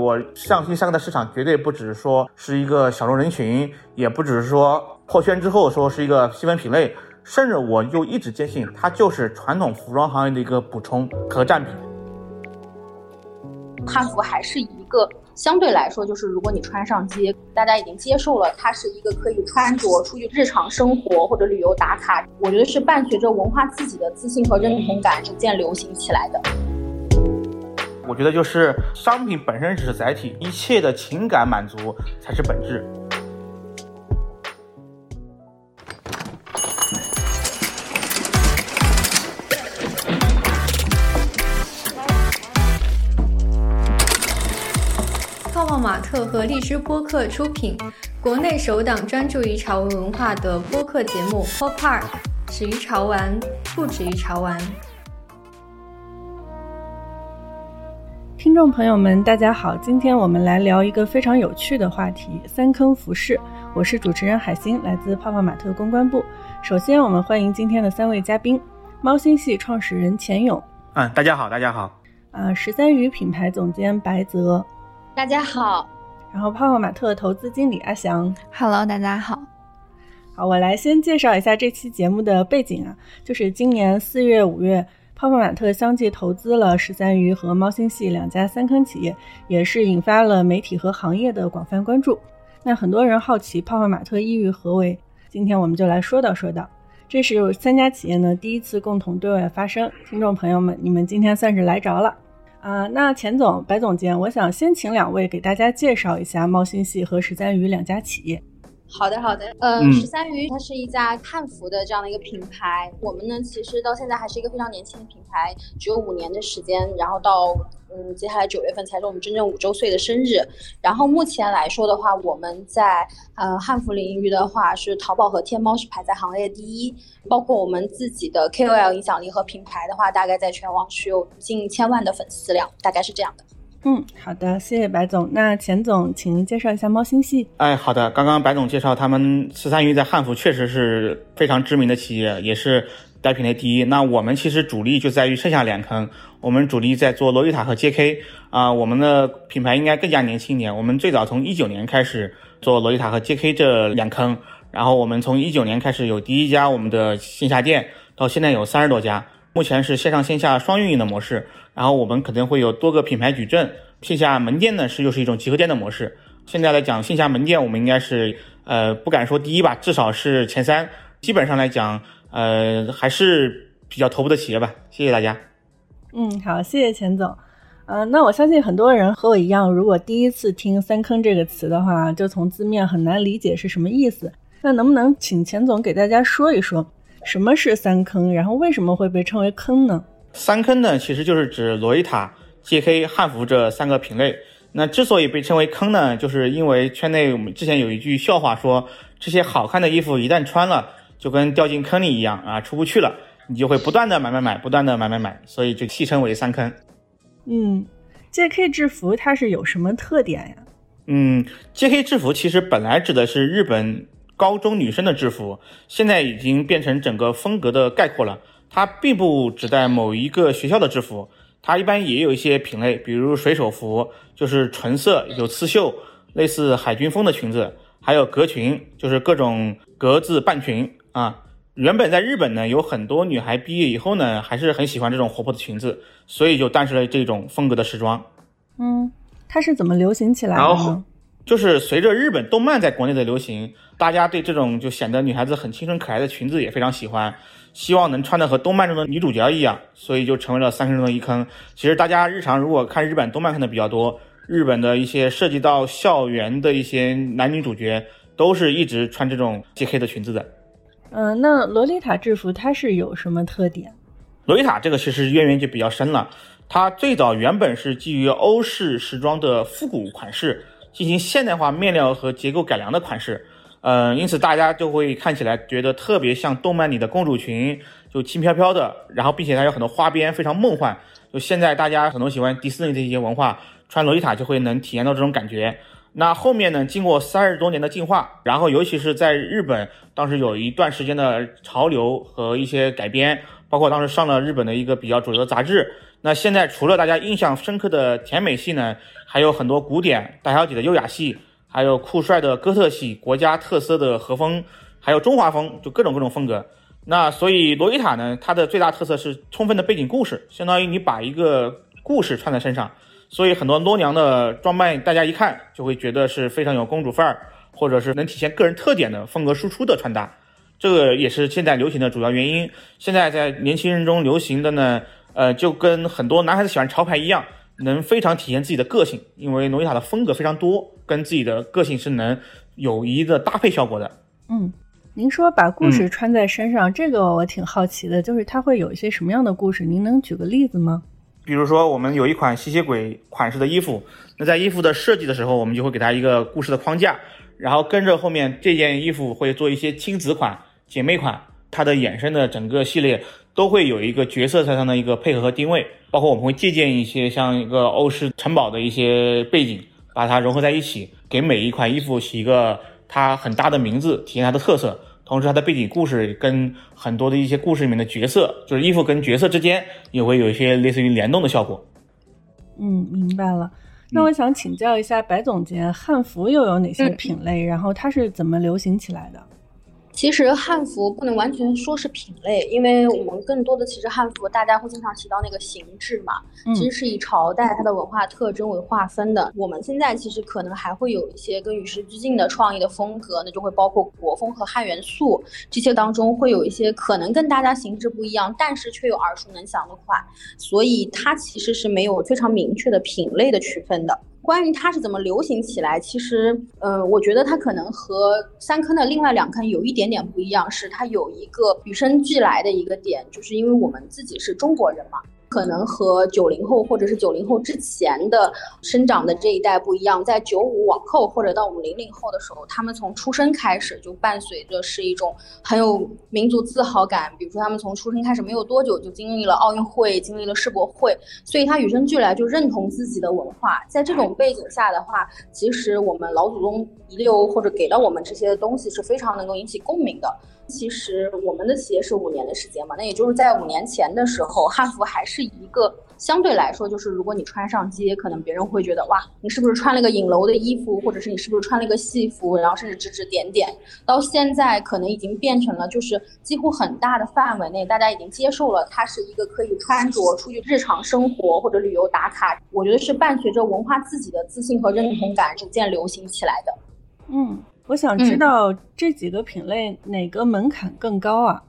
我上新三个的市场绝对不只是说是一个小众人群，也不只是说破圈之后说是一个细分品类，甚至我就一直坚信它就是传统服装行业的一个补充和占比。汉服还是一个相对来说，就是如果你穿上街，大家已经接受了它是一个可以穿着出去日常生活或者旅游打卡。我觉得是伴随着文化自己的自信和认同感逐渐流行起来的。我觉得就是商品本身只是载体，一切的情感满足才是本质。泡泡玛特和荔枝播客出品，国内首档专注于潮文文化的播客节目《Pop Park》，始于潮玩，不止于潮玩。众朋友们，大家好，今天我们来聊一个非常有趣的话题——三坑服饰。我是主持人海星，来自泡泡玛特公关部。首先，我们欢迎今天的三位嘉宾：猫星系创始人钱勇。嗯，大家好，大家好。啊，十三余品牌总监白泽。大家好，然后泡泡玛特投资经理阿翔，Hello，大家好。好，我来先介绍一下这期节目的背景啊，就是今年四月、五月，泡泡玛特相继投资了十三余和猫星系两家三坑企业，也是引发了媒体和行业的广泛关注。那很多人好奇泡泡玛特意欲何为，今天我们就来说道说道。这是三家企业呢第一次共同对外发声，听众朋友们，你们今天算是来着了。啊，那钱总、白总监，我想先请两位给大家介绍一下猫星系和十三余两家企业。好的，好的。呃，十三余它是一家汉服的这样的一个品牌。我们呢，其实到现在还是一个非常年轻的品牌，只有五年的时间。然后到嗯，接下来九月份才是我们真正五周岁的生日。然后目前来说的话，我们在呃汉服领域的话，是淘宝和天猫是排在行业第一。包括我们自己的 KOL 影响力和品牌的话，大概在全网是有近千万的粉丝量，大概是这样的。嗯，好的，谢谢白总。那钱总，请您介绍一下猫星系。哎，好的，刚刚白总介绍他们十三余在汉服确实是非常知名的企业，也是该品类第一。那我们其实主力就在于剩下两坑，我们主力在做洛丽塔和 JK 啊。我们的品牌应该更加年轻一点，我们最早从一九年开始做洛丽塔和 JK 这两坑，然后我们从一九年开始有第一家我们的线下店，到现在有三十多家，目前是线上线下双运营的模式。然后我们肯定会有多个品牌矩阵，线下门店呢是又是一种集合店的模式。现在来讲，线下门店我们应该是呃不敢说第一吧，至少是前三。基本上来讲，呃还是比较头部的企业吧。谢谢大家。嗯，好，谢谢钱总。呃，那我相信很多人和我一样，如果第一次听“三坑”这个词的话，就从字面很难理解是什么意思。那能不能请钱总给大家说一说，什么是三坑，然后为什么会被称为坑呢？三坑呢，其实就是指洛伊塔、JK、汉服这三个品类。那之所以被称为坑呢，就是因为圈内我们之前有一句笑话说，这些好看的衣服一旦穿了，就跟掉进坑里一样啊，出不去了。你就会不断的买买买，不断的买买买，所以就戏称为三坑。嗯，JK 制服它是有什么特点呀？嗯，JK 制服其实本来指的是日本高中女生的制服，现在已经变成整个风格的概括了。它并不只在某一个学校的制服，它一般也有一些品类，比如水手服，就是纯色有刺绣，类似海军风的裙子，还有格裙，就是各种格子半裙啊。原本在日本呢，有很多女孩毕业以后呢，还是很喜欢这种活泼的裙子，所以就诞生了这种风格的时装。嗯，它是怎么流行起来的呢？就是随着日本动漫在国内的流行，大家对这种就显得女孩子很青春可爱的裙子也非常喜欢。希望能穿的和动漫中的女主角一样，所以就成为了三生中的一坑。其实大家日常如果看日本动漫看的比较多，日本的一些涉及到校园的一些男女主角，都是一直穿这种 JK 的裙子的。嗯，那洛丽塔制服它是有什么特点？洛丽塔这个其实渊源就比较深了，它最早原本是基于欧式时装的复古款式，进行现代化面料和结构改良的款式。嗯，因此大家就会看起来觉得特别像动漫里的公主裙，就轻飘飘的，然后并且它有很多花边，非常梦幻。就现在大家很多喜欢迪士尼的一些文化，穿洛丽塔就会能体验到这种感觉。那后面呢，经过三十多年的进化，然后尤其是在日本，当时有一段时间的潮流和一些改编，包括当时上了日本的一个比较主流的杂志。那现在除了大家印象深刻的甜美系呢，还有很多古典大小姐的优雅系，还有酷帅的哥特系，国家特色的和风，还有中华风，就各种各种风格。那所以洛丽塔呢，它的最大特色是充分的背景故事，相当于你把一个故事穿在身上，所以很多罗娘的装扮，大家一看就会觉得是非常有公主范儿，或者是能体现个人特点的风格输出的穿搭，这个也是现在流行的主要原因。现在在年轻人中流行的呢，呃，就跟很多男孩子喜欢潮牌一样，能非常体现自己的个性，因为诺丽塔的风格非常多，跟自己的个性是能有一个搭配效果的。嗯。您说把故事穿在身上，这个我挺好奇的，就是它会有一些什么样的故事？您能举个例子吗？比如说，我们有一款吸血鬼款式的衣服，那在衣服的设计的时候，我们就会给它一个故事的框架，然后跟着后面这件衣服会做一些亲子款、姐妹款，它的衍生的整个系列都会有一个角色上的一个配合和定位，包括我们会借鉴一些像一个欧式城堡的一些背景，把它融合在一起，给每一款衣服起一个。它很大的名字体现它的特色，同时它的背景故事跟很多的一些故事里面的角色，就是衣服跟角色之间也会有一些类似于联动的效果。嗯，明白了。那我想请教一下白总监，汉服又有哪些品类？然后它是怎么流行起来的？其实汉服不能完全说是品类，因为我们更多的其实汉服大家会经常提到那个形制嘛，其实是以朝代它的文化特征为划分的。我们现在其实可能还会有一些跟与时俱进的创意的风格，那就会包括国风和汉元素这些当中会有一些可能跟大家形制不一样，但是却有耳熟能详的款，所以它其实是没有非常明确的品类的区分的。关于它是怎么流行起来，其实，呃，我觉得它可能和三坑的另外两坑有一点点不一样，是它有一个与生俱来的一个点，就是因为我们自己是中国人嘛。可能和九零后或者是九零后之前的生长的这一代不一样，在九五往后或者到我们零零后的时候，他们从出生开始就伴随着是一种很有民族自豪感。比如说，他们从出生开始没有多久就经历了奥运会，经历了世博会，所以他与生俱来就认同自己的文化。在这种背景下的话，其实我们老祖宗遗留或者给到我们这些东西是非常能够引起共鸣的。其实我们的企业是五年的时间嘛，那也就是在五年前的时候，汉服还是一个相对来说，就是如果你穿上街，可能别人会觉得哇，你是不是穿了个影楼的衣服，或者是你是不是穿了个戏服，然后甚至指指点点。到现在可能已经变成了，就是几乎很大的范围内，大家已经接受了它是一个可以穿着出去日常生活或者旅游打卡。我觉得是伴随着文化自己的自信和认同感逐渐流行起来的。嗯。我想知道这几个品类哪个门槛更高啊？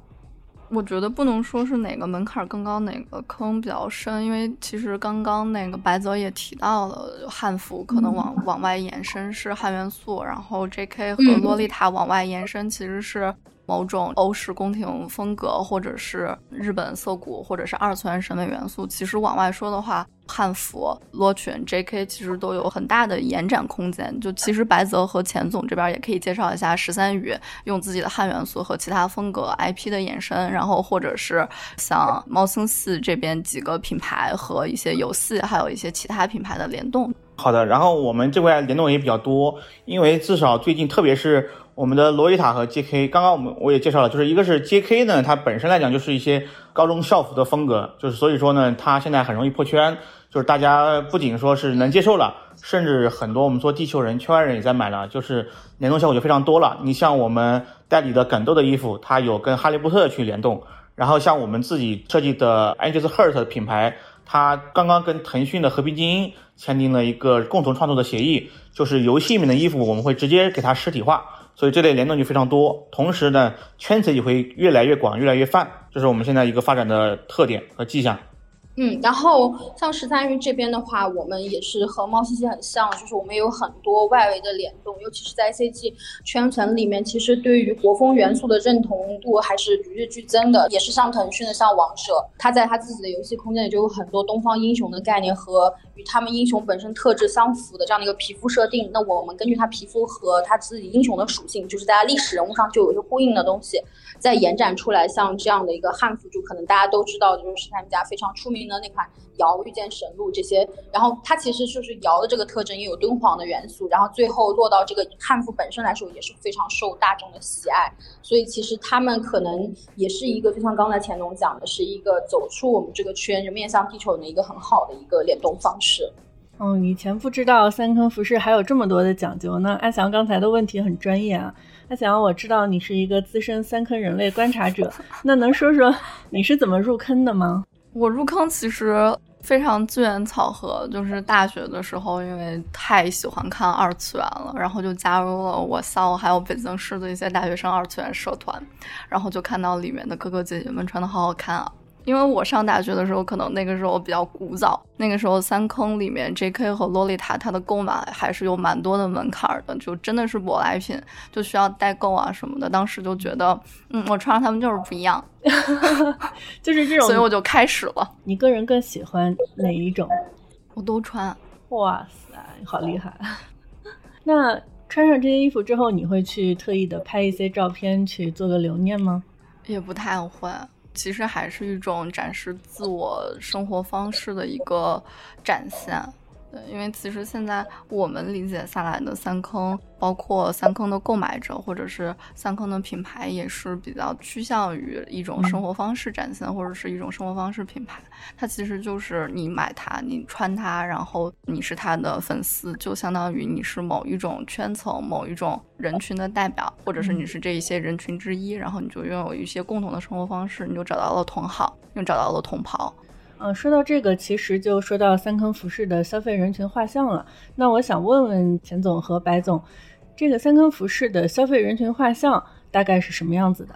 我觉得不能说是哪个门槛更高，哪个坑比较深，因为其实刚刚那个白泽也提到了，汉服可能往往外延伸是汉元素，然后 J.K. 和洛丽塔往外延伸其实是。某种欧式宫廷风格，或者是日本涩谷，或者是二次元审美元素，其实往外说的话，汉服、罗裙、J.K. 其实都有很大的延展空间。就其实白泽和钱总这边也可以介绍一下十三余用自己的汉元素和其他风格 IP 的延伸，然后或者是像猫星系这边几个品牌和一些游戏，还有一些其他品牌的联动。好的，然后我们这块联动也比较多，因为至少最近，特别是。我们的罗丽塔和 J.K. 刚刚我们我也介绍了，就是一个是 J.K. 呢，它本身来讲就是一些高中校服的风格，就是所以说呢，它现在很容易破圈，就是大家不仅说是能接受了，甚至很多我们说地球人圈外人也在买了，就是联动效果就非常多了。你像我们代理的梗豆的衣服，它有跟哈利波特去联动，然后像我们自己设计的 Angels Heart 品牌，它刚刚跟腾讯的和平精英签订了一个共同创作的协议，就是游戏里面的衣服我们会直接给它实体化。所以这类联动就非常多，同时呢，圈子也会越来越广，越来越泛，这是我们现在一个发展的特点和迹象。嗯，然后像十三鱼这边的话，我们也是和猫西西很像，就是我们有很多外围的联动，尤其是在 CG 圈层里面，其实对于国风元素的认同度还是与日俱增的。也是像腾讯的，像王者，它在它自己的游戏空间里就有很多东方英雄的概念和与他们英雄本身特质相符的这样的一个皮肤设定。那我们根据它皮肤和它自己英雄的属性，就是在历史人物上就有一些呼应的东西。再延展出来，像这样的一个汉服，就可能大家都知道，就是他们家非常出名的那款瑶遇见神鹿这些。然后它其实就是瑶的这个特征，也有敦煌的元素。然后最后落到这个汉服本身来说，也是非常受大众的喜爱。所以其实他们可能也是一个，就像刚才钱总讲的，是一个走出我们这个圈，就面向地球的一个很好的一个联动方式。嗯，以前不知道三坑服饰还有这么多的讲究。那阿翔刚才的问题很专业啊，他想要，我知道你是一个资深三坑人类观察者，那能说说你是怎么入坑的吗？我入坑其实非常机缘巧合，就是大学的时候，因为太喜欢看二次元了，然后就加入了我校还有北京市的一些大学生二次元社团，然后就看到里面的哥哥姐姐们穿的好好看啊。因为我上大学的时候，可能那个时候比较古早，那个时候三坑里面 J.K. 和洛丽塔它的购买还是有蛮多的门槛的，就真的是舶来品，就需要代购啊什么的。当时就觉得，嗯，我穿上它们就是不一样，就是这种，所以我就开始了。你个人更喜欢哪一种？我都穿。哇塞，好厉害！那穿上这些衣服之后，你会去特意的拍一些照片去做个留念吗？也不太会。其实还是一种展示自我生活方式的一个展现。对，因为其实现在我们理解下来的三坑，包括三坑的购买者，或者是三坑的品牌，也是比较趋向于一种生活方式展现，或者是一种生活方式品牌。它其实就是你买它，你穿它，然后你是它的粉丝，就相当于你是某一种圈层、某一种人群的代表，或者是你是这一些人群之一，然后你就拥有一些共同的生活方式，你就找到了同好，又找到了同袍。嗯，说到这个，其实就说到三坑服饰的消费人群画像了。那我想问问钱总和白总，这个三坑服饰的消费人群画像大概是什么样子的？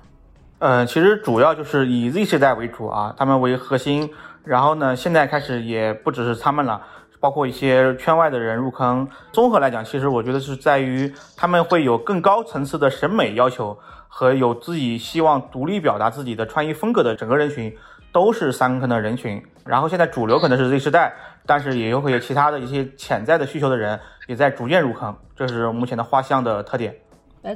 嗯，其实主要就是以 Z 世代为主啊，他们为核心。然后呢，现在开始也不只是他们了，包括一些圈外的人入坑。综合来讲，其实我觉得是在于他们会有更高层次的审美要求和有自己希望独立表达自己的穿衣风格的整个人群。都是三坑的人群，然后现在主流可能是 Z 世代，但是也有会有其他的一些潜在的需求的人也在逐渐入坑，这是目前的画像的特点。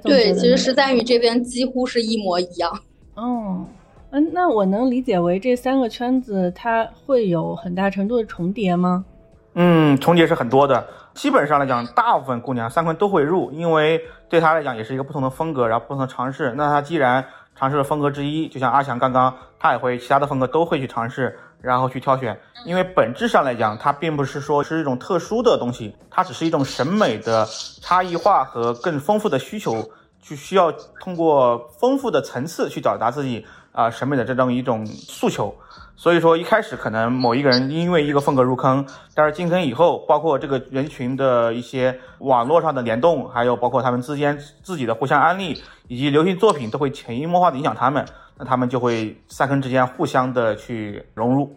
对，其实十三鱼这边几乎是一模一样。哦，嗯，那我能理解为这三个圈子它会有很大程度的重叠吗？嗯，重叠是很多的，基本上来讲，大部分姑娘三坑都会入，因为对她来讲也是一个不同的风格，然后不同的尝试。那她既然尝试了风格之一，就像阿强刚刚，他也会其他的风格都会去尝试，然后去挑选。因为本质上来讲，它并不是说是一种特殊的东西，它只是一种审美的差异化和更丰富的需求，去需要通过丰富的层次去表达自己啊审美的这种一种诉求。所以说一开始可能某一个人因为一个风格入坑，但是进坑以后，包括这个人群的一些网络上的联动，还有包括他们之间自己的互相安利，以及流行作品都会潜移默化的影响他们，那他们就会三坑之间互相的去融入。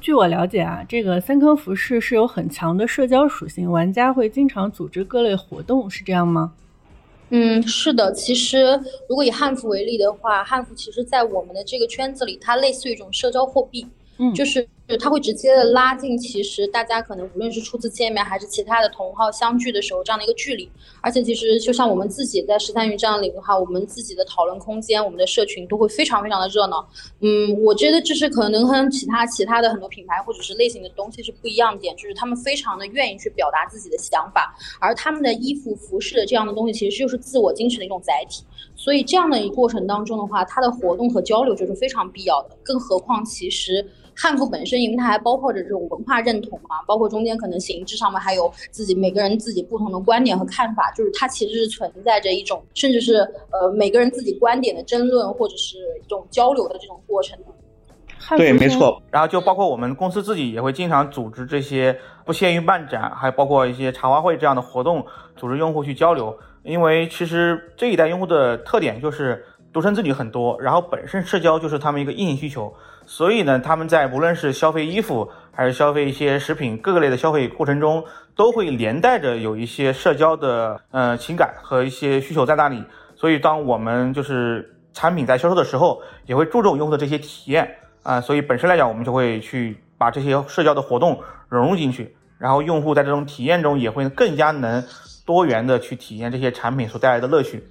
据我了解啊，这个三坑服饰是有很强的社交属性，玩家会经常组织各类活动，是这样吗？嗯，是的，其实如果以汉服为例的话，汉服其实在我们的这个圈子里，它类似于一种社交货币，嗯，就是。就它会直接的拉近，其实大家可能无论是初次见面还是其他的同号相聚的时候这样的一个距离，而且其实就像我们自己在十三鱼这样领域的话，我们自己的讨论空间，我们的社群都会非常非常的热闹。嗯，我觉得这是可能跟其他其他的很多品牌或者是类型的东西是不一样的点，就是他们非常的愿意去表达自己的想法，而他们的衣服服饰的这样的东西其实就是自我精神的一种载体，所以这样的一过程当中的话，它的活动和交流就是非常必要的，更何况其实。汉服本身，因为它还包括着这种文化认同嘛，包括中间可能形制上面还有自己每个人自己不同的观点和看法，就是它其实是存在着一种，甚至是呃每个人自己观点的争论或者是一种交流的这种过程。对，没错。然后就包括我们公司自己也会经常组织这些不限于漫展，还包括一些茶话会这样的活动，组织用户去交流。因为其实这一代用户的特点就是独生子女很多，然后本身社交就是他们一个硬性需求。所以呢，他们在无论是消费衣服还是消费一些食品各个类的消费过程中，都会连带着有一些社交的呃情感和一些需求在那里。所以，当我们就是产品在销售的时候，也会注重用户的这些体验啊。所以本身来讲，我们就会去把这些社交的活动融入进去，然后用户在这种体验中也会更加能多元的去体验这些产品所带来的乐趣。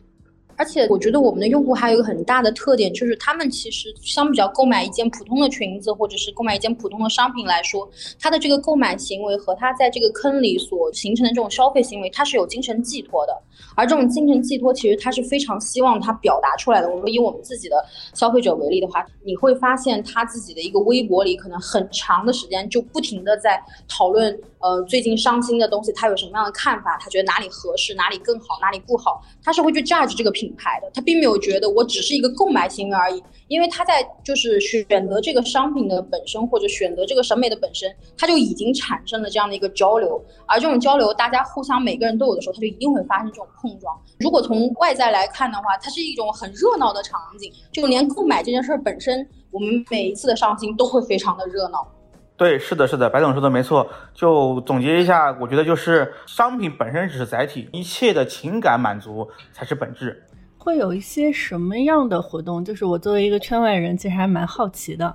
而且我觉得我们的用户还有一个很大的特点，就是他们其实相比较购买一件普通的裙子或者是购买一件普通的商品来说，他的这个购买行为和他在这个坑里所形成的这种消费行为，他是有精神寄托的。而这种精神寄托，其实他是非常希望他表达出来的。我们以我们自己的消费者为例的话，你会发现他自己的一个微博里，可能很长的时间就不停的在讨论，呃，最近上新的东西，他有什么样的看法，他觉得哪里合适，哪里更好，哪里不好，他是会去 judge 这个品牌的，他并没有觉得我只是一个购买行为而已。因为他在就是选择这个商品的本身，或者选择这个审美的本身，他就已经产生了这样的一个交流，而这种交流，大家互相每个人都有的时候，他就一定会发生这种碰撞。如果从外在来看的话，它是一种很热闹的场景，就连购买这件事本身，我们每一次的上新都会非常的热闹。对，是的，是的，白总说的没错。就总结一下，我觉得就是商品本身只是载体，一切的情感满足才是本质。会有一些什么样的活动？就是我作为一个圈外人，其实还蛮好奇的。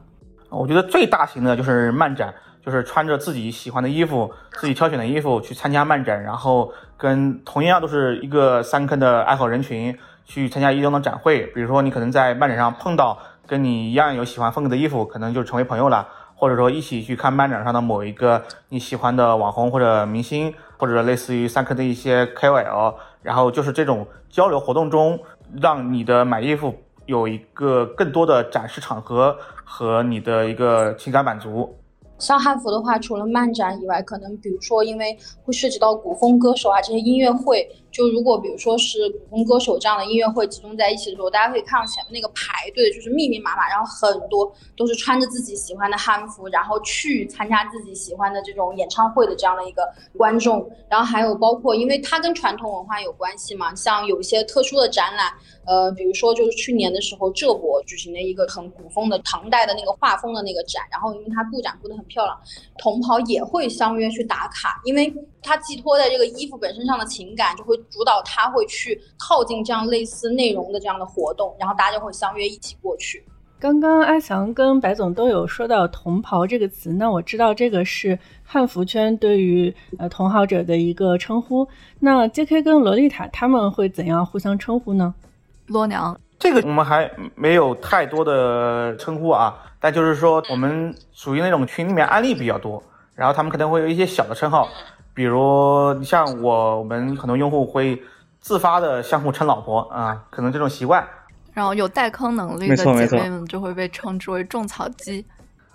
我觉得最大型的就是漫展，就是穿着自己喜欢的衣服、自己挑选的衣服去参加漫展，然后跟同样都是一个三坑的爱好人群去参加一中的展会。比如说，你可能在漫展上碰到跟你一样有喜欢风格的衣服，可能就成为朋友了；或者说一起去看漫展上的某一个你喜欢的网红或者明星，或者类似于三坑的一些 KOL，然后就是这种交流活动中。让你的买衣服有一个更多的展示场合和你的一个情感满足。像汉服的话，除了漫展以外，可能比如说因为会涉及到古风歌手啊这些音乐会。就如果比如说是古风歌手这样的音乐会集中在一起的时候，大家可以看到前面那个排队就是密密麻麻，然后很多都是穿着自己喜欢的汉服，然后去参加自己喜欢的这种演唱会的这样的一个观众。然后还有包括，因为它跟传统文化有关系嘛，像有一些特殊的展览，呃，比如说就是去年的时候浙博举行的一个很古风的唐代的那个画风的那个展，然后因为它布展布的很漂亮，同袍也会相约去打卡，因为。他寄托在这个衣服本身上的情感，就会主导他会去靠近这样类似内容的这样的活动，然后大家就会相约一起过去。刚刚阿翔跟白总都有说到“同袍”这个词，那我知道这个是汉服圈对于呃同好者的一个称呼。那 J.K. 跟洛丽塔他们会怎样互相称呼呢？罗娘，这个我们还没有太多的称呼啊，但就是说我们属于那种群里面案例比较多，然后他们可能会有一些小的称号。比如像我们很多用户会自发的相互称老婆啊，可能这种习惯。然后有带坑能力的姐妹们就会被称之为种草机。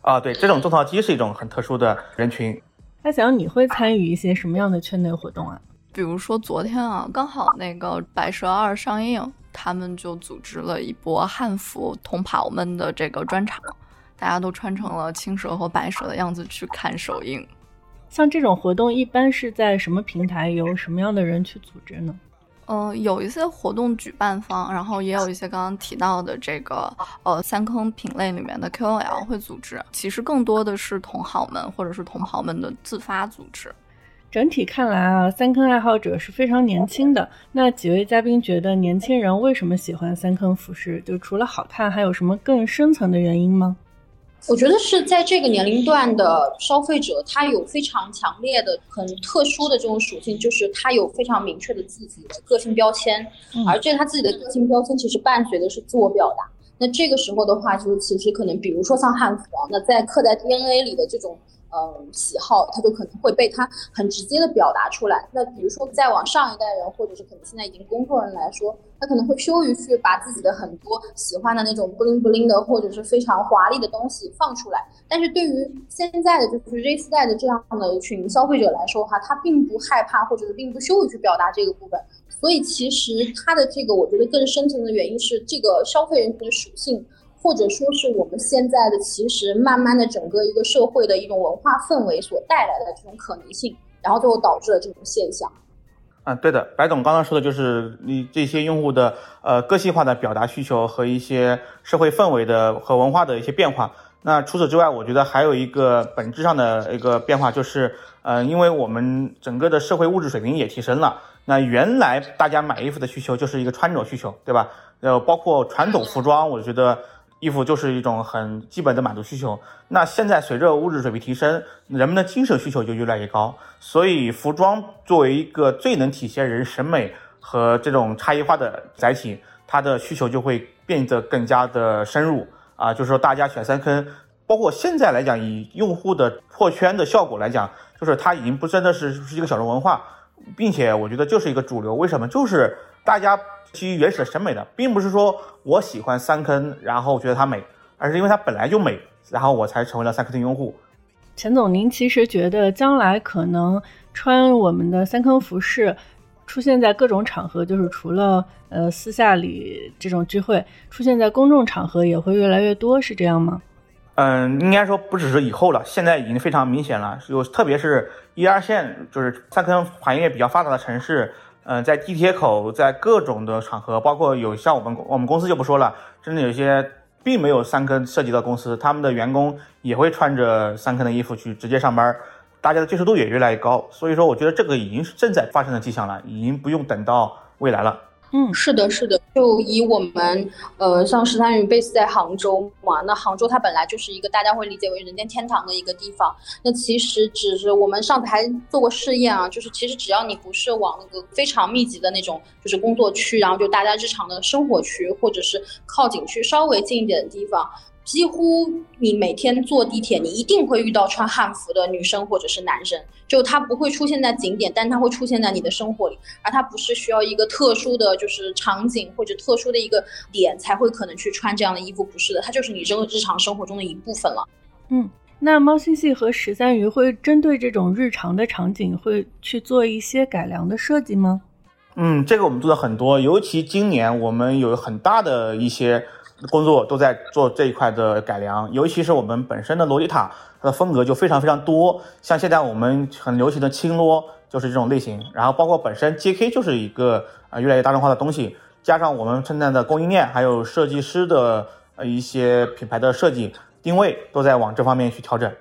啊，对，这种种草机是一种很特殊的人群。那想你会参与一些什么样的圈内活动啊？比如说昨天啊，刚好那个《白蛇二》上映，他们就组织了一波汉服同袍们的这个专场，大家都穿成了青蛇和白蛇的样子去看首映。像这种活动一般是在什么平台，由什么样的人去组织呢？嗯，有一些活动举办方，然后也有一些刚刚提到的这个呃三坑品类里面的 KOL 会组织。其实更多的是同好们或者是同袍们的自发组织。整体看来啊，三坑爱好者是非常年轻的。那几位嘉宾觉得年轻人为什么喜欢三坑服饰？就除了好看，还有什么更深层的原因吗？我觉得是在这个年龄段的消费者，他有非常强烈的、很特殊的这种属性，就是他有非常明确的自己的个性标签，而这他自己的个性标签其实伴随的是自我表达。那这个时候的话，就是其实可能，比如说像汉服啊，那在刻在 DNA 里的这种。嗯，喜好他就可能会被他很直接的表达出来。那比如说再往上一代人，或者是可能现在已经工作人来说，他可能会羞于去把自己的很多喜欢的那种布灵布灵的，或者是非常华丽的东西放出来。但是对于现在的就是 Z 世代的这样的一群消费者来说哈，他并不害怕，或者是并不羞于去表达这个部分。所以其实他的这个，我觉得更深层的原因是这个消费人群的属性。或者说是我们现在的，其实慢慢的整个一个社会的一种文化氛围所带来的这种可能性，然后最后导致了这种现象。嗯，对的，白总刚刚说的就是你这些用户的呃个性化的表达需求和一些社会氛围的和文化的一些变化。那除此之外，我觉得还有一个本质上的一个变化就是，呃，因为我们整个的社会物质水平也提升了。那原来大家买衣服的需求就是一个穿着需求，对吧？呃，包括传统服装，我觉得。衣服就是一种很基本的满足需求。那现在随着物质水平提升，人们的精神需求就越来越高。所以，服装作为一个最能体现人审美和这种差异化的载体，它的需求就会变得更加的深入啊，就是说大家选三坑，包括现在来讲，以用户的破圈的效果来讲，就是它已经不真的是是一个小众文化，并且我觉得就是一个主流。为什么？就是大家基于原始的审美的，并不是说我喜欢三坑，然后觉得它美，而是因为它本来就美，然后我才成为了三坑的用户。钱总，您其实觉得将来可能穿我们的三坑服饰？出现在各种场合，就是除了呃私下里这种聚会，出现在公众场合也会越来越多，是这样吗？嗯，应该说不只是以后了，现在已经非常明显了。有特别是一二线，就是三坑行业比较发达的城市，嗯，在地铁口，在各种的场合，包括有像我们我们公司就不说了，真的有些并没有三坑涉及到公司，他们的员工也会穿着三坑的衣服去直接上班。大家的接受度也越来越高，所以说我觉得这个已经是正在发生的迹象了，已经不用等到未来了。嗯，是的，是的。就以我们呃，像十三云 base 在杭州嘛，那杭州它本来就是一个大家会理解为人间天堂的一个地方。那其实只是我们上次还做过试验啊，就是其实只要你不是往那个非常密集的那种就是工作区，然后就大家日常的生活区，或者是靠景区稍微近一点的地方。几乎你每天坐地铁，你一定会遇到穿汉服的女生或者是男生，就他不会出现在景点，但他会出现在你的生活里，而他不是需要一个特殊的就是场景或者特殊的一个点才会可能去穿这样的衣服，不是的，它就是你日日常生活中的一部分了。嗯，那猫星系和十三鱼会针对这种日常的场景会去做一些改良的设计吗？嗯，这个我们做的很多，尤其今年我们有很大的一些。工作都在做这一块的改良，尤其是我们本身的洛丽塔，它的风格就非常非常多。像现在我们很流行的轻洛就是这种类型，然后包括本身 JK 就是一个啊越来越大众化的东西，加上我们现在的供应链还有设计师的呃一些品牌的设计定位都在往这方面去调整。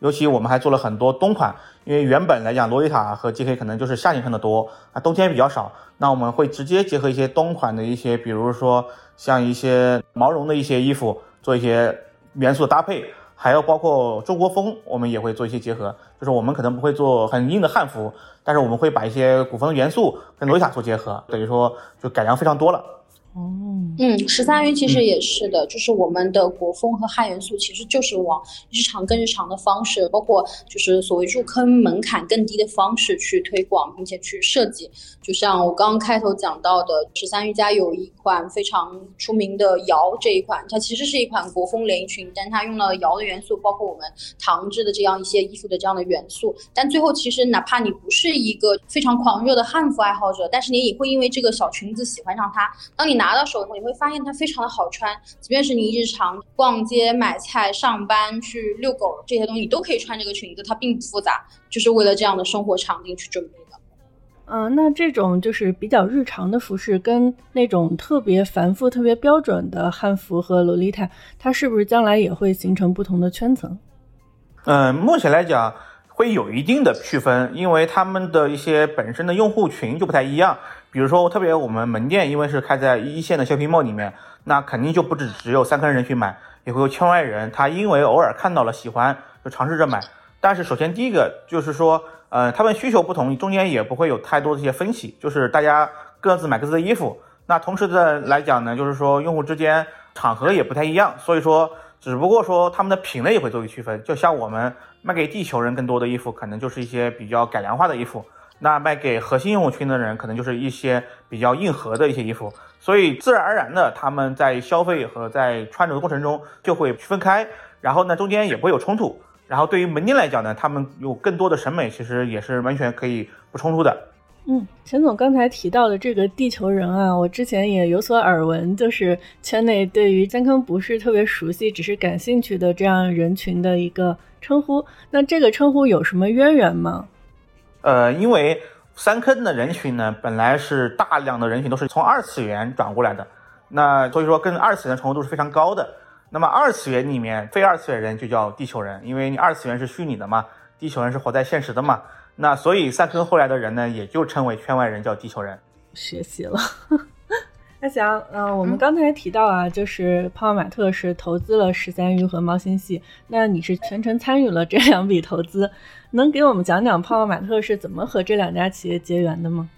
尤其我们还做了很多冬款，因为原本来讲洛丽塔和 JK 可能就是夏天穿的多啊，冬天比较少，那我们会直接结合一些冬款的一些，比如说。像一些毛绒的一些衣服，做一些元素的搭配，还有包括中国风，我们也会做一些结合。就是我们可能不会做很硬的汉服，但是我们会把一些古风元素跟罗丽塔做结合，等于说就改良非常多了。哦，嗯，十三云其实也是的，就是我们的国风和汉元素，其实就是往日常更日常的方式，包括就是所谓入坑门槛更低的方式去推广，并且去设计。就像我刚刚开头讲到的，十三余家有一款非常出名的瑶这一款，它其实是一款国风连衣裙，但它用了瑶的元素，包括我们唐制的这样一些衣服的这样的元素。但最后其实哪怕你不是一个非常狂热的汉服爱好者，但是你也会因为这个小裙子喜欢上它。当你拿拿到手以后，你会发现它非常的好穿，即便是你日常逛街、买菜、上班、去遛狗这些东西，你都可以穿这个裙子，它并不复杂，就是为了这样的生活场景去准备的。嗯，那这种就是比较日常的服饰，跟那种特别繁复、特别标准的汉服和洛丽塔，它是不是将来也会形成不同的圈层？嗯，目前来讲会有一定的区分，因为他们的一些本身的用户群就不太一样。比如说，特别我们门店，因为是开在一线的 shopping mall 里面，那肯定就不止只有三坑人去买，也会有圈外人，他因为偶尔看到了喜欢，就尝试着买。但是首先第一个就是说，呃，他们需求不同，中间也不会有太多的一些分歧，就是大家各自买各自的衣服。那同时的来讲呢，就是说用户之间场合也不太一样，所以说只不过说他们的品类也会做一个区分。就像我们卖给地球人更多的衣服，可能就是一些比较改良化的衣服。那卖给核心用户群的人，可能就是一些比较硬核的一些衣服，所以自然而然的，他们在消费和在穿着的过程中就会分开，然后呢，中间也不会有冲突。然后对于门店来讲呢，他们有更多的审美，其实也是完全可以不冲突的。嗯，钱总刚才提到的这个地球人啊，我之前也有所耳闻，就是圈内对于健康不是特别熟悉，只是感兴趣的这样人群的一个称呼。那这个称呼有什么渊源吗？呃，因为三坑的人群呢，本来是大量的人群都是从二次元转过来的，那所以说跟二次元的重合度是非常高的。那么二次元里面非二次元人就叫地球人，因为你二次元是虚拟的嘛，地球人是活在现实的嘛。那所以三坑后来的人呢，也就称为圈外人，叫地球人。学习了。阿翔，嗯，我们刚才提到啊，就是泡泡玛特是投资了十三鱼和猫星系，那你是全程参与了这两笔投资，能给我们讲讲泡泡玛特是怎么和这两家企业结缘的吗？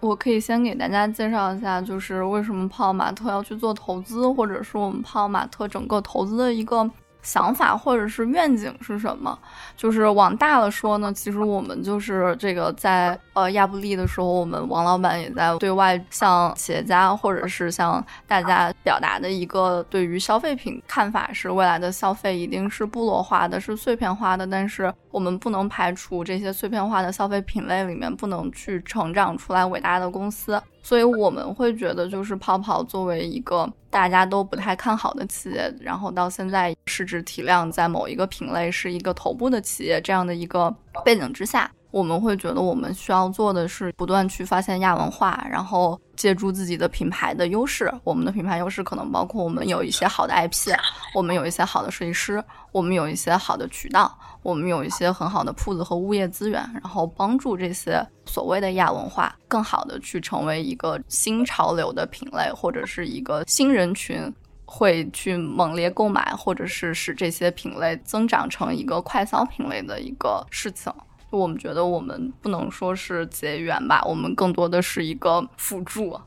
我可以先给大家介绍一下，就是为什么泡泡玛特要去做投资，或者说我们泡泡玛特整个投资的一个。想法或者是愿景是什么？就是往大了说呢，其实我们就是这个在呃亚布力的时候，我们王老板也在对外向企业家或者是向大家表达的一个对于消费品看法是，未来的消费一定是部落化的，是碎片化的，但是我们不能排除这些碎片化的消费品类里面不能去成长出来伟大的公司。所以我们会觉得，就是泡泡作为一个大家都不太看好的企业，然后到现在市值体量在某一个品类是一个头部的企业，这样的一个背景之下。我们会觉得，我们需要做的是不断去发现亚文化，然后借助自己的品牌的优势。我们的品牌优势可能包括我们有一些好的 IP，我们有一些好的设计师，我们有一些好的渠道，我们有一些很好的铺子和物业资源，然后帮助这些所谓的亚文化更好的去成为一个新潮流的品类，或者是一个新人群会去猛烈购买，或者是使这些品类增长成一个快消品类的一个事情。我们觉得我们不能说是结缘吧，我们更多的是一个辅助。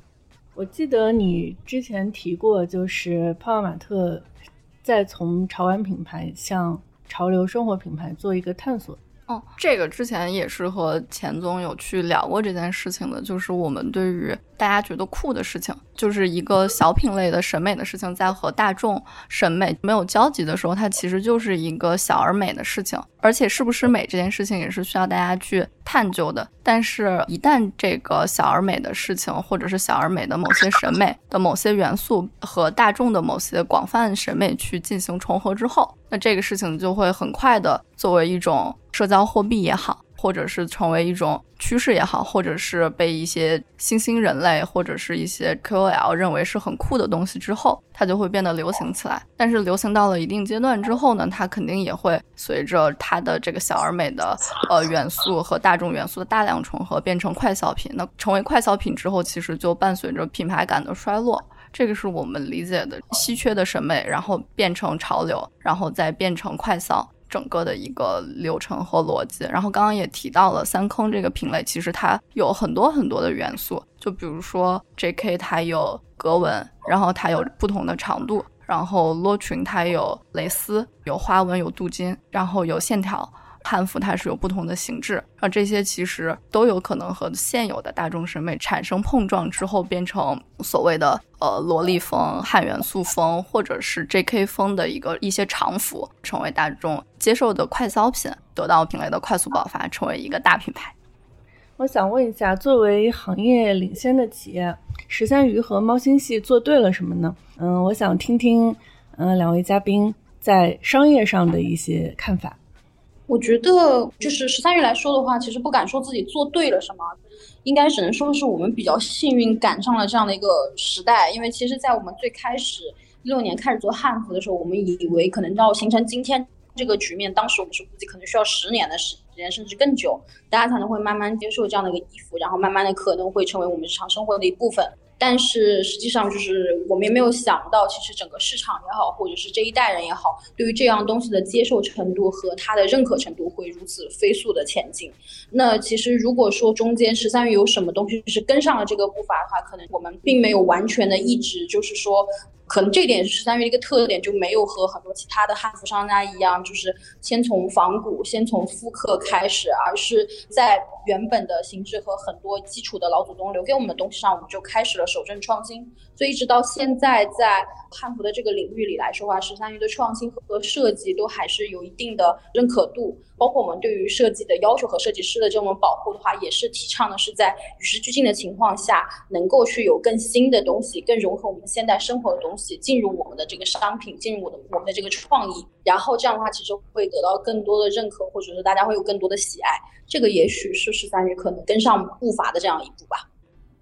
我记得你之前提过，就是泡泡玛特在从潮玩品牌向潮流生活品牌做一个探索。哦，这个之前也是和钱总有去聊过这件事情的，就是我们对于大家觉得酷的事情，就是一个小品类的审美的事情，在和大众审美没有交集的时候，它其实就是一个小而美的事情。而且是不是美这件事情也是需要大家去探究的。但是，一旦这个小而美的事情，或者是小而美的某些审美的某些元素和大众的某些广泛审美去进行重合之后，那这个事情就会很快的作为一种社交货币也好。或者是成为一种趋势也好，或者是被一些新兴人类或者是一些 KOL 认为是很酷的东西之后，它就会变得流行起来。但是流行到了一定阶段之后呢，它肯定也会随着它的这个小而美的呃元素和大众元素的大量重合，变成快消品。那成为快消品之后，其实就伴随着品牌感的衰落。这个是我们理解的稀缺的审美，然后变成潮流，然后再变成快消。整个的一个流程和逻辑，然后刚刚也提到了三坑这个品类，其实它有很多很多的元素，就比如说 J.K. 它有格纹，然后它有不同的长度，然后洛裙它有蕾丝、有花纹、有镀金，然后有线条。汉服它是有不同的形制，啊，这些其实都有可能和现有的大众审美产生碰撞之后，变成所谓的呃萝莉风、汉元素风，或者是 J.K. 风的一个一些常服，成为大众接受的快消品，得到品类的快速爆发，成为一个大品牌。我想问一下，作为行业领先的企业，十三鱼和猫星系做对了什么呢？嗯，我想听听嗯两位嘉宾在商业上的一些看法。我觉得就是十三月来说的话，其实不敢说自己做对了什么，应该只能说是我们比较幸运赶上了这样的一个时代。因为其实，在我们最开始一六年开始做汉服的时候，我们以为可能要形成今天这个局面，当时我们是估计可能需要十年的时间，甚至更久，大家才能会慢慢接受这样的一个衣服，然后慢慢的可能会成为我们日常生活的一部分。但是实际上，就是我们也没有想到，其实整个市场也好，或者是这一代人也好，对于这样东西的接受程度和他的认可程度会如此飞速的前进。那其实如果说中间十三月有什么东西是跟上了这个步伐的话，可能我们并没有完全的一直就是说。可能这点是十三月一个特点，就没有和很多其他的汉服商家一样，就是先从仿古、先从复刻开始，而是在原本的形制和很多基础的老祖宗留给我们的东西上，我们就开始了守正创新。所以一直到现在，在汉服的这个领域里来说话，十三余的创新和设计都还是有一定的认可度。包括我们对于设计的要求和设计师的这种保护的话，也是提倡的是在与时俱进的情况下，能够去有更新的东西，更融合我们现代生活的东西进入我们的这个商品，进入我的我们的这个创意，然后这样的话，其实会得到更多的认可，或者说大家会有更多的喜爱。这个也许是十三月可能跟上步伐的这样一步吧。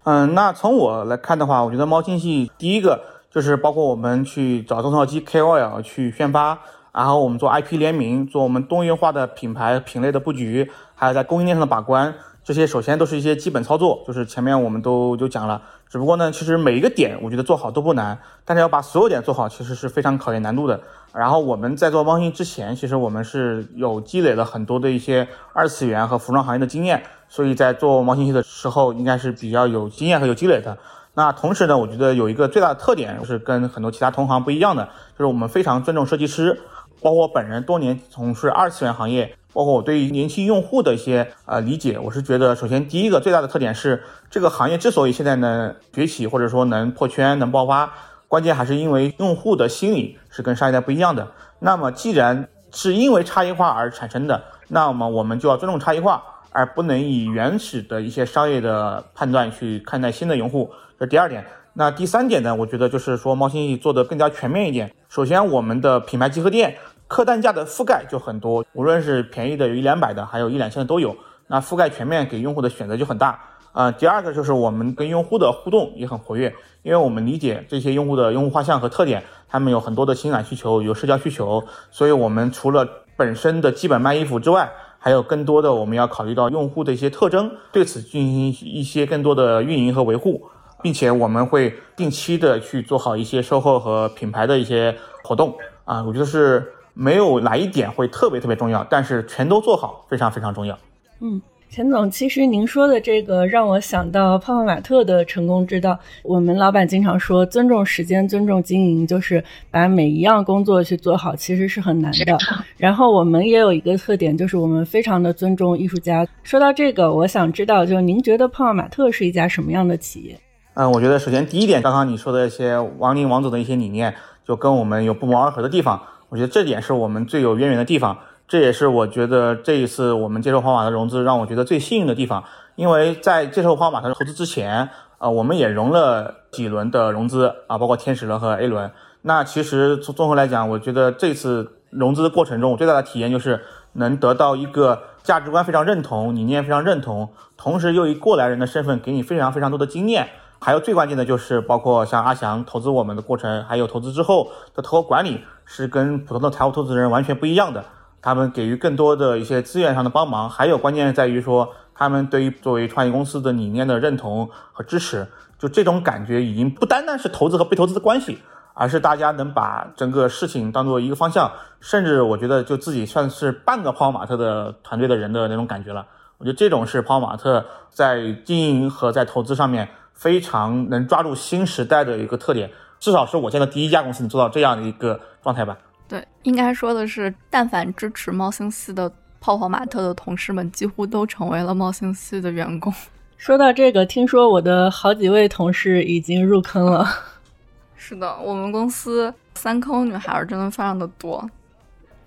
嗯，那从我来看的话，我觉得猫星系第一个就是包括我们去找中淘机 KOL 去宣发。然后我们做 IP 联名，做我们多元化的品牌品类的布局，还有在供应链上的把关，这些首先都是一些基本操作，就是前面我们都都讲了。只不过呢，其实每一个点我觉得做好都不难，但是要把所有点做好，其实是非常考验难度的。然后我们在做汪星之前，其实我们是有积累了很多的一些二次元和服装行业的经验，所以在做猫星的时候，应该是比较有经验和有积累的。那同时呢，我觉得有一个最大的特点是跟很多其他同行不一样的，就是我们非常尊重设计师，包括我本人多年从事二次元行业。包括我对于年轻用户的一些呃理解，我是觉得，首先第一个最大的特点是，这个行业之所以现在能崛起，或者说能破圈、能爆发，关键还是因为用户的心理是跟上一代不一样的。那么既然是因为差异化而产生的，那么我们就要尊重差异化，而不能以原始的一些商业的判断去看待新的用户。这第二点。那第三点呢？我觉得就是说猫星做的更加全面一点。首先，我们的品牌集合店。客单价的覆盖就很多，无论是便宜的有一两百的，还有一两千的都有。那覆盖全面，给用户的选择就很大。啊，第二个就是我们跟用户的互动也很活跃，因为我们理解这些用户的用户画像和特点，他们有很多的情感需求，有社交需求，所以我们除了本身的基本卖衣服之外，还有更多的我们要考虑到用户的一些特征，对此进行一些更多的运营和维护，并且我们会定期的去做好一些售后和品牌的一些活动。啊，我觉得是。没有哪一点会特别特别重要，但是全都做好非常非常重要。嗯，钱总，其实您说的这个让我想到泡泡玛特的成功之道。我们老板经常说，尊重时间，尊重经营，就是把每一样工作去做好，其实是很难的。然后我们也有一个特点，就是我们非常的尊重艺术家。说到这个，我想知道，就是您觉得泡泡玛特是一家什么样的企业？嗯，我觉得首先第一点，刚刚你说的一些王林王总的一些理念，就跟我们有不谋而合的地方。我觉得这点是我们最有渊源的地方，这也是我觉得这一次我们接受泡泡玛特融资让我觉得最幸运的地方。因为在接受泡泡玛特投资之前，啊，我们也融了几轮的融资啊，包括天使轮和 A 轮。那其实从综合来讲，我觉得这次融资的过程中，我最大的体验就是能得到一个价值观非常认同、理念非常认同，同时又以过来人的身份给你非常非常多的经验。还有最关键的就是，包括像阿翔投资我们的过程，还有投资之后的投资管理，是跟普通的财务投资人完全不一样的。他们给予更多的一些资源上的帮忙，还有关键在于说，他们对于作为创业公司的理念的认同和支持。就这种感觉，已经不单单是投资和被投资的关系，而是大家能把整个事情当做一个方向，甚至我觉得就自己算是半个泡泡玛特的团队的人的那种感觉了。我觉得这种是泡泡玛特在经营和在投资上面。非常能抓住新时代的一个特点，至少是我见的第一家公司能做到这样的一个状态吧。对，应该说的是，但凡支持猫星系的泡泡玛特的同事们，几乎都成为了猫星系的员工。说到这个，听说我的好几位同事已经入坑了。是的，我们公司三坑女孩真的非常的多。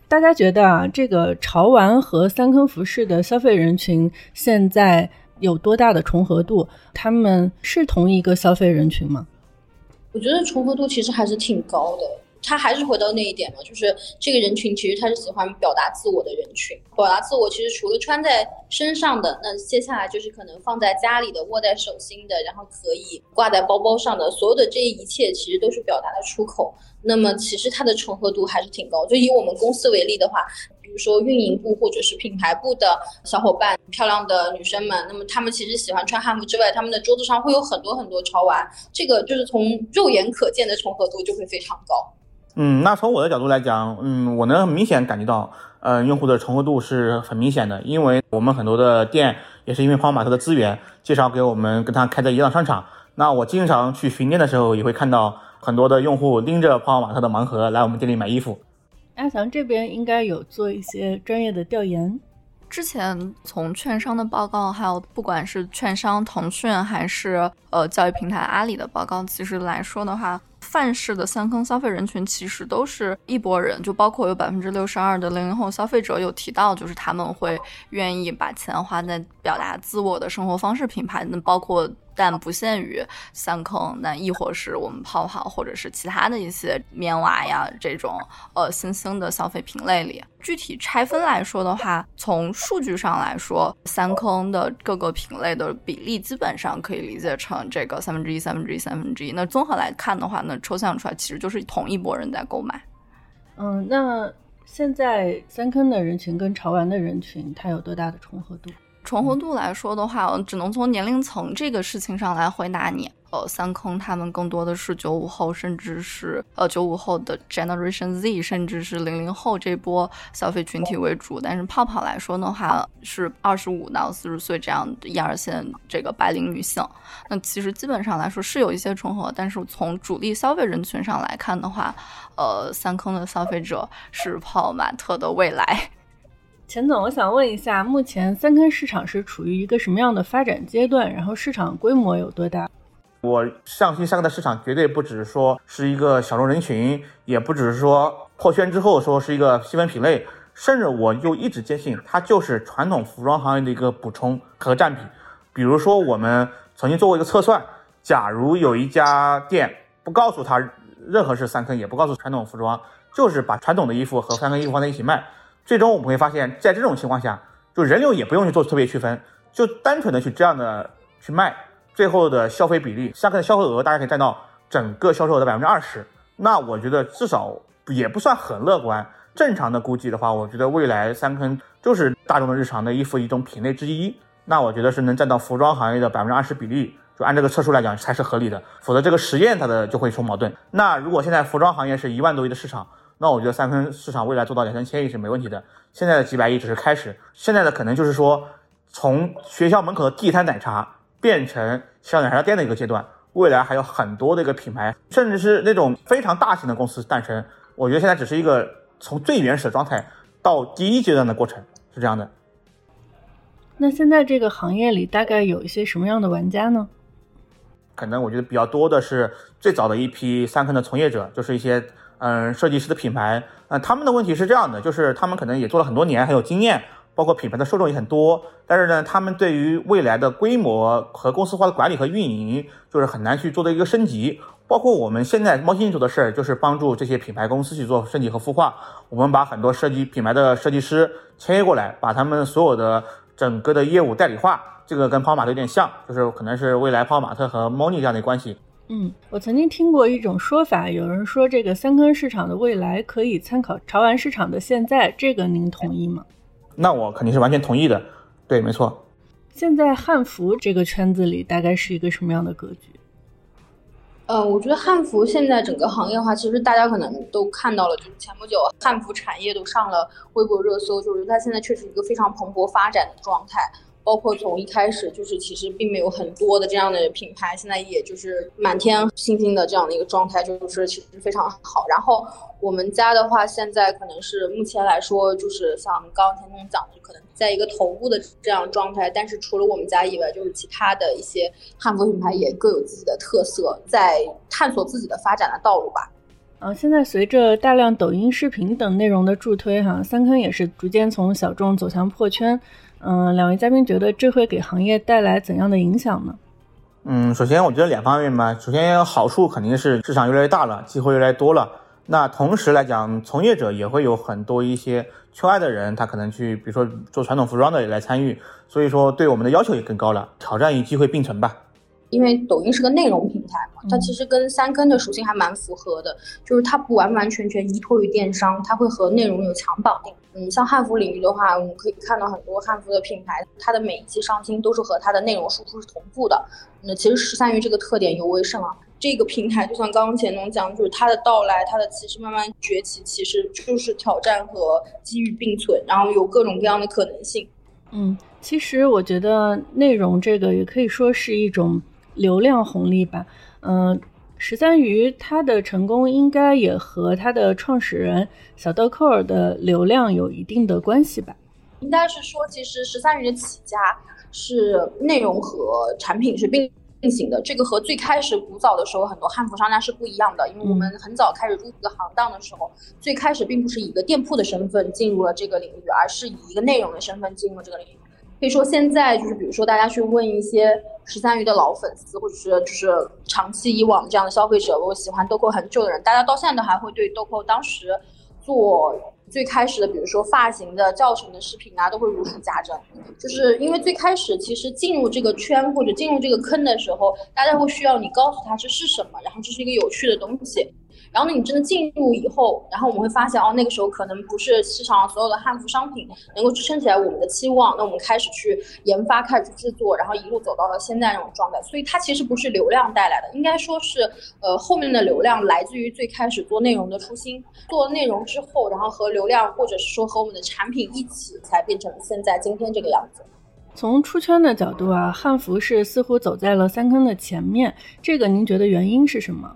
大家觉得啊，这个潮玩和三坑服饰的消费人群现在？有多大的重合度？他们是同一个消费人群吗？我觉得重合度其实还是挺高的。他还是回到那一点嘛，就是这个人群其实他是喜欢表达自我的人群。表达自我其实除了穿在身上的，那接下来就是可能放在家里的、握在手心的，然后可以挂在包包上的，所有的这一切其实都是表达的出口。那么其实它的重合度还是挺高。就以我们公司为例的话。比如说运营部或者是品牌部的小伙伴，漂亮的女生们，那么她们其实喜欢穿汉服之外，她们的桌子上会有很多很多潮玩，这个就是从肉眼可见的重合度就会非常高。嗯，那从我的角度来讲，嗯，我能明显感觉到，呃，用户的重合度是很明显的，因为我们很多的店也是因为泡泡玛特的资源介绍给我们，跟他开在一样商场。那我经常去巡店的时候，也会看到很多的用户拎着泡泡玛特的盲盒来我们店里买衣服。阿翔这边应该有做一些专业的调研，之前从券商的报告，还有不管是券商腾讯还是呃教育平台阿里的报告，其实来说的话，范式的三坑消费人群其实都是一拨人，就包括有百分之六十二的零零后消费者有提到，就是他们会愿意把钱花在表达自我的生活方式品牌，那包括。但不限于三坑，那亦或是我们泡泡，或者是其他的一些棉娃呀这种呃新兴的消费品类里，具体拆分来说的话，从数据上来说，三坑的各个品类的比例基本上可以理解成这个三分之一、三分之一、三分之一。那综合来看的话，那抽象出来其实就是同一波人在购买。嗯，那现在三坑的人群跟潮玩的人群，它有多大的重合度？重合度来说的话，只能从年龄层这个事情上来回答你。呃，三坑他们更多的是九五后，甚至是呃九五后的 Generation Z，甚至是零零后这波消费群体为主。但是泡泡来说的话，是二十五到四十岁这样的一二线这个白领女性。那其实基本上来说是有一些重合，但是从主力消费人群上来看的话，呃，三坑的消费者是泡玛特的未来。钱总，我想问一下，目前三坑市场是处于一个什么样的发展阶段？然后市场规模有多大？我相信三坑的市场绝对不只是说是一个小众人群，也不只是说破圈之后说是一个细分品类，甚至我就一直坚信它就是传统服装行业的一个补充和占比。比如说，我们曾经做过一个测算，假如有一家店不告诉他任何是三坑，也不告诉传统服装，就是把传统的衣服和三坑衣服放在一起卖，最终我们会发现，在这种情况下，就人流也不用去做特别区分，就单纯的去这样的去卖。最后的消费比例，三坑的消费额大概可以占到整个销售额的百分之二十。那我觉得至少也不算很乐观。正常的估计的话，我觉得未来三坑就是大众的日常的衣服一种品类之一。那我觉得是能占到服装行业的百分之二十比例，就按这个测数来讲才是合理的。否则这个实验它的就会出矛盾。那如果现在服装行业是一万多亿的市场，那我觉得三坑市场未来做到两三千亿是没问题的。现在的几百亿只是开始，现在的可能就是说从学校门口的地摊奶茶。变成像奶茶店的一个阶段，未来还有很多的一个品牌，甚至是那种非常大型的公司诞生。我觉得现在只是一个从最原始的状态到第一阶段的过程，是这样的。那现在这个行业里大概有一些什么样的玩家呢？可能我觉得比较多的是最早的一批三坑的从业者，就是一些嗯设计师的品牌。嗯，他们的问题是这样的，就是他们可能也做了很多年，很有经验。包括品牌的受众也很多，但是呢，他们对于未来的规模和公司化的管理和运营，就是很难去做的一个升级。包括我们现在猫星做的事儿，就是帮助这些品牌公司去做升级和孵化。我们把很多设计品牌的设计师签约过来，把他们所有的整个的业务代理化。这个跟泡泡玛特有点像，就是可能是未来泡泡玛特和猫腻这样的关系。嗯，我曾经听过一种说法，有人说这个三坑市场的未来可以参考潮玩市场的现在，这个您同意吗？那我肯定是完全同意的，对，没错。现在汉服这个圈子里大概是一个什么样的格局？呃，我觉得汉服现在整个行业的话，其实大家可能都看到了，就是前不久汉服产业都上了微博热搜，就是它现在确实一个非常蓬勃发展的状态。包括从一开始就是其实并没有很多的这样的品牌，现在也就是满天星星的这样的一个状态，就是其实非常好。然后我们家的话，现在可能是目前来说，就是像刚刚田总讲的，可能在一个头部的这样状态。但是除了我们家以外，就是其他的一些汉服品牌也各有自己的特色，在探索自己的发展的道路吧。嗯，现在随着大量抖音视频等内容的助推，哈，三坑也是逐渐从小众走向破圈。嗯，两位嘉宾觉得这会给行业带来怎样的影响呢？嗯，首先我觉得两方面吧。首先好处肯定是市场越来越大了，机会越来越多了。那同时来讲，从业者也会有很多一些圈外的人，他可能去，比如说做传统服装的来参与，所以说对我们的要求也更高了，挑战与机会并存吧。因为抖音是个内容平台嘛，它其实跟三坑的属性还蛮符合的，就是它不完完全全依托于电商，它会和内容有强绑定。嗯，像汉服领域的话，我们可以看到很多汉服的品牌，它的每一期上新都是和它的内容输出是同步的。那其实十三鱼这个特点尤为甚啊，这个平台就像刚刚钱总讲，就是它的到来，它的其实慢慢崛起，其实就是挑战和机遇并存，然后有各种各样的可能性。嗯，其实我觉得内容这个也可以说是一种。流量红利吧，嗯，十三余它的成功应该也和它的创始人小豆蔻儿的流量有一定的关系吧？应该是说，其实十三余的起家是内容和产品是并并行的，这个和最开始古早的时候很多汉服商家是不一样的，因为我们很早开始入这个行当的时候，最开始并不是以一个店铺的身份进入了这个领域，而是以一个内容的身份进入这个领域。可以说，现在就是比如说，大家去问一些十三余的老粉丝，或者是就是长期以往这样的消费者，我喜欢豆蔻很久的人，大家到现在都还会对豆蔻当时做最开始的，比如说发型的教程的视频啊，都会如数家珍。就是因为最开始其实进入这个圈或者进入这个坑的时候，大家会需要你告诉他这是什么，然后这是一个有趣的东西。然后呢，你真的进入以后，然后我们会发现哦，那个时候可能不是市场上所有的汉服商品能够支撑起来我们的期望，那我们开始去研发，开始去制作，然后一路走到了现在这种状态。所以它其实不是流量带来的，应该说是呃后面的流量来自于最开始做内容的初心，做内容之后，然后和流量或者是说和我们的产品一起，才变成现在今天这个样子。从出圈的角度啊，汉服是似乎走在了三坑的前面，这个您觉得原因是什么？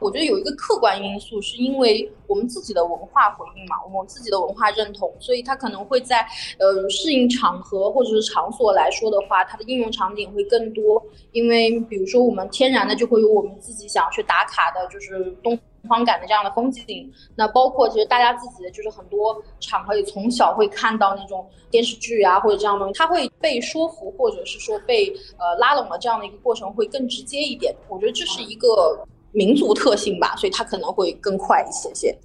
我觉得有一个客观因素，是因为我们自己的文化回应嘛，我们自己的文化认同，所以它可能会在呃适应场合或者是场所来说的话，它的应用场景会更多。因为比如说我们天然的就会有我们自己想要去打卡的，就是东。方感的这样的风景，那包括其实大家自己的就是很多场合里从小会看到那种电视剧啊或者这样的东西，它会被说服或者是说被呃拉拢的这样的一个过程会更直接一点。我觉得这是一个民族特性吧，所以它可能会更快一些些。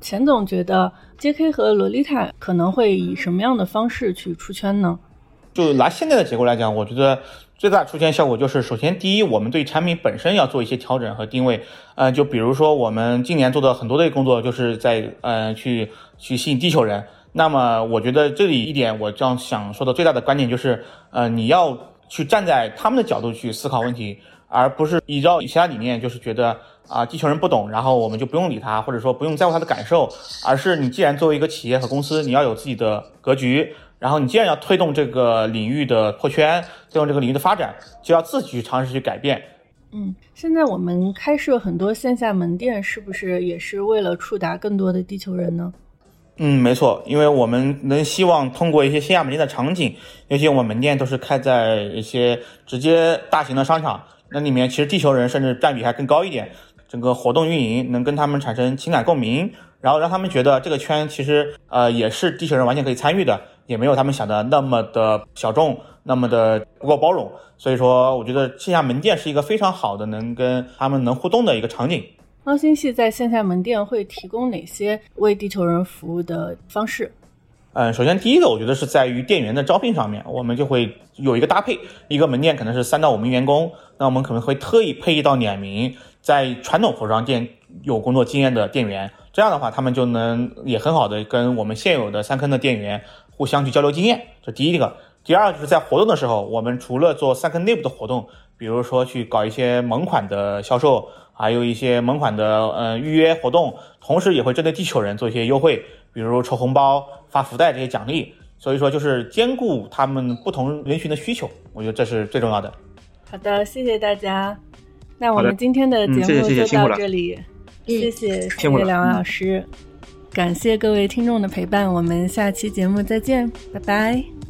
钱总觉得 J.K. 和洛丽塔可能会以什么样的方式去出圈呢？就拿现在的结构来讲，我觉得。最大出圈效果就是，首先第一，我们对产品本身要做一些调整和定位。呃，就比如说我们今年做的很多的工作，就是在呃去去吸引地球人。那么我觉得这里一点我这样想说的最大的观点就是，呃，你要去站在他们的角度去思考问题，而不是依照其他理念，就是觉得啊地球人不懂，然后我们就不用理他，或者说不用在乎他的感受，而是你既然作为一个企业和公司，你要有自己的格局。然后你既然要推动这个领域的破圈，推动这个领域的发展，就要自己去尝试去改变。嗯，现在我们开设很多线下门店，是不是也是为了触达更多的地球人呢？嗯，没错，因为我们能希望通过一些线下门店的场景，尤其我们门店都是开在一些直接大型的商场，那里面其实地球人甚至占比还更高一点。整个活动运营能跟他们产生情感共鸣，然后让他们觉得这个圈其实呃也是地球人完全可以参与的。也没有他们想的那么的小众，那么的不够包容，所以说我觉得线下门店是一个非常好的能跟他们能互动的一个场景。猫星系在线下门店会提供哪些为地球人服务的方式？嗯，首先第一个我觉得是在于店员的招聘上面，我们就会有一个搭配，一个门店可能是三到五名员工，那我们可能会特意配一到两名在传统服装店有工作经验的店员，这样的话他们就能也很好的跟我们现有的三坑的店员。互相去交流经验，这第一个。第二就是在活动的时候，我们除了做三坑内部的活动，比如说去搞一些萌款的销售，还有一些萌款的呃预约活动，同时也会针对地球人做一些优惠，比如抽红包、发福袋这些奖励。所以说就是兼顾他们不同人群的需求，我觉得这是最重要的。好的，谢谢大家。那我们今天的节目就到这里，谢谢谢谢两位老师。感谢各位听众的陪伴，我们下期节目再见，拜拜。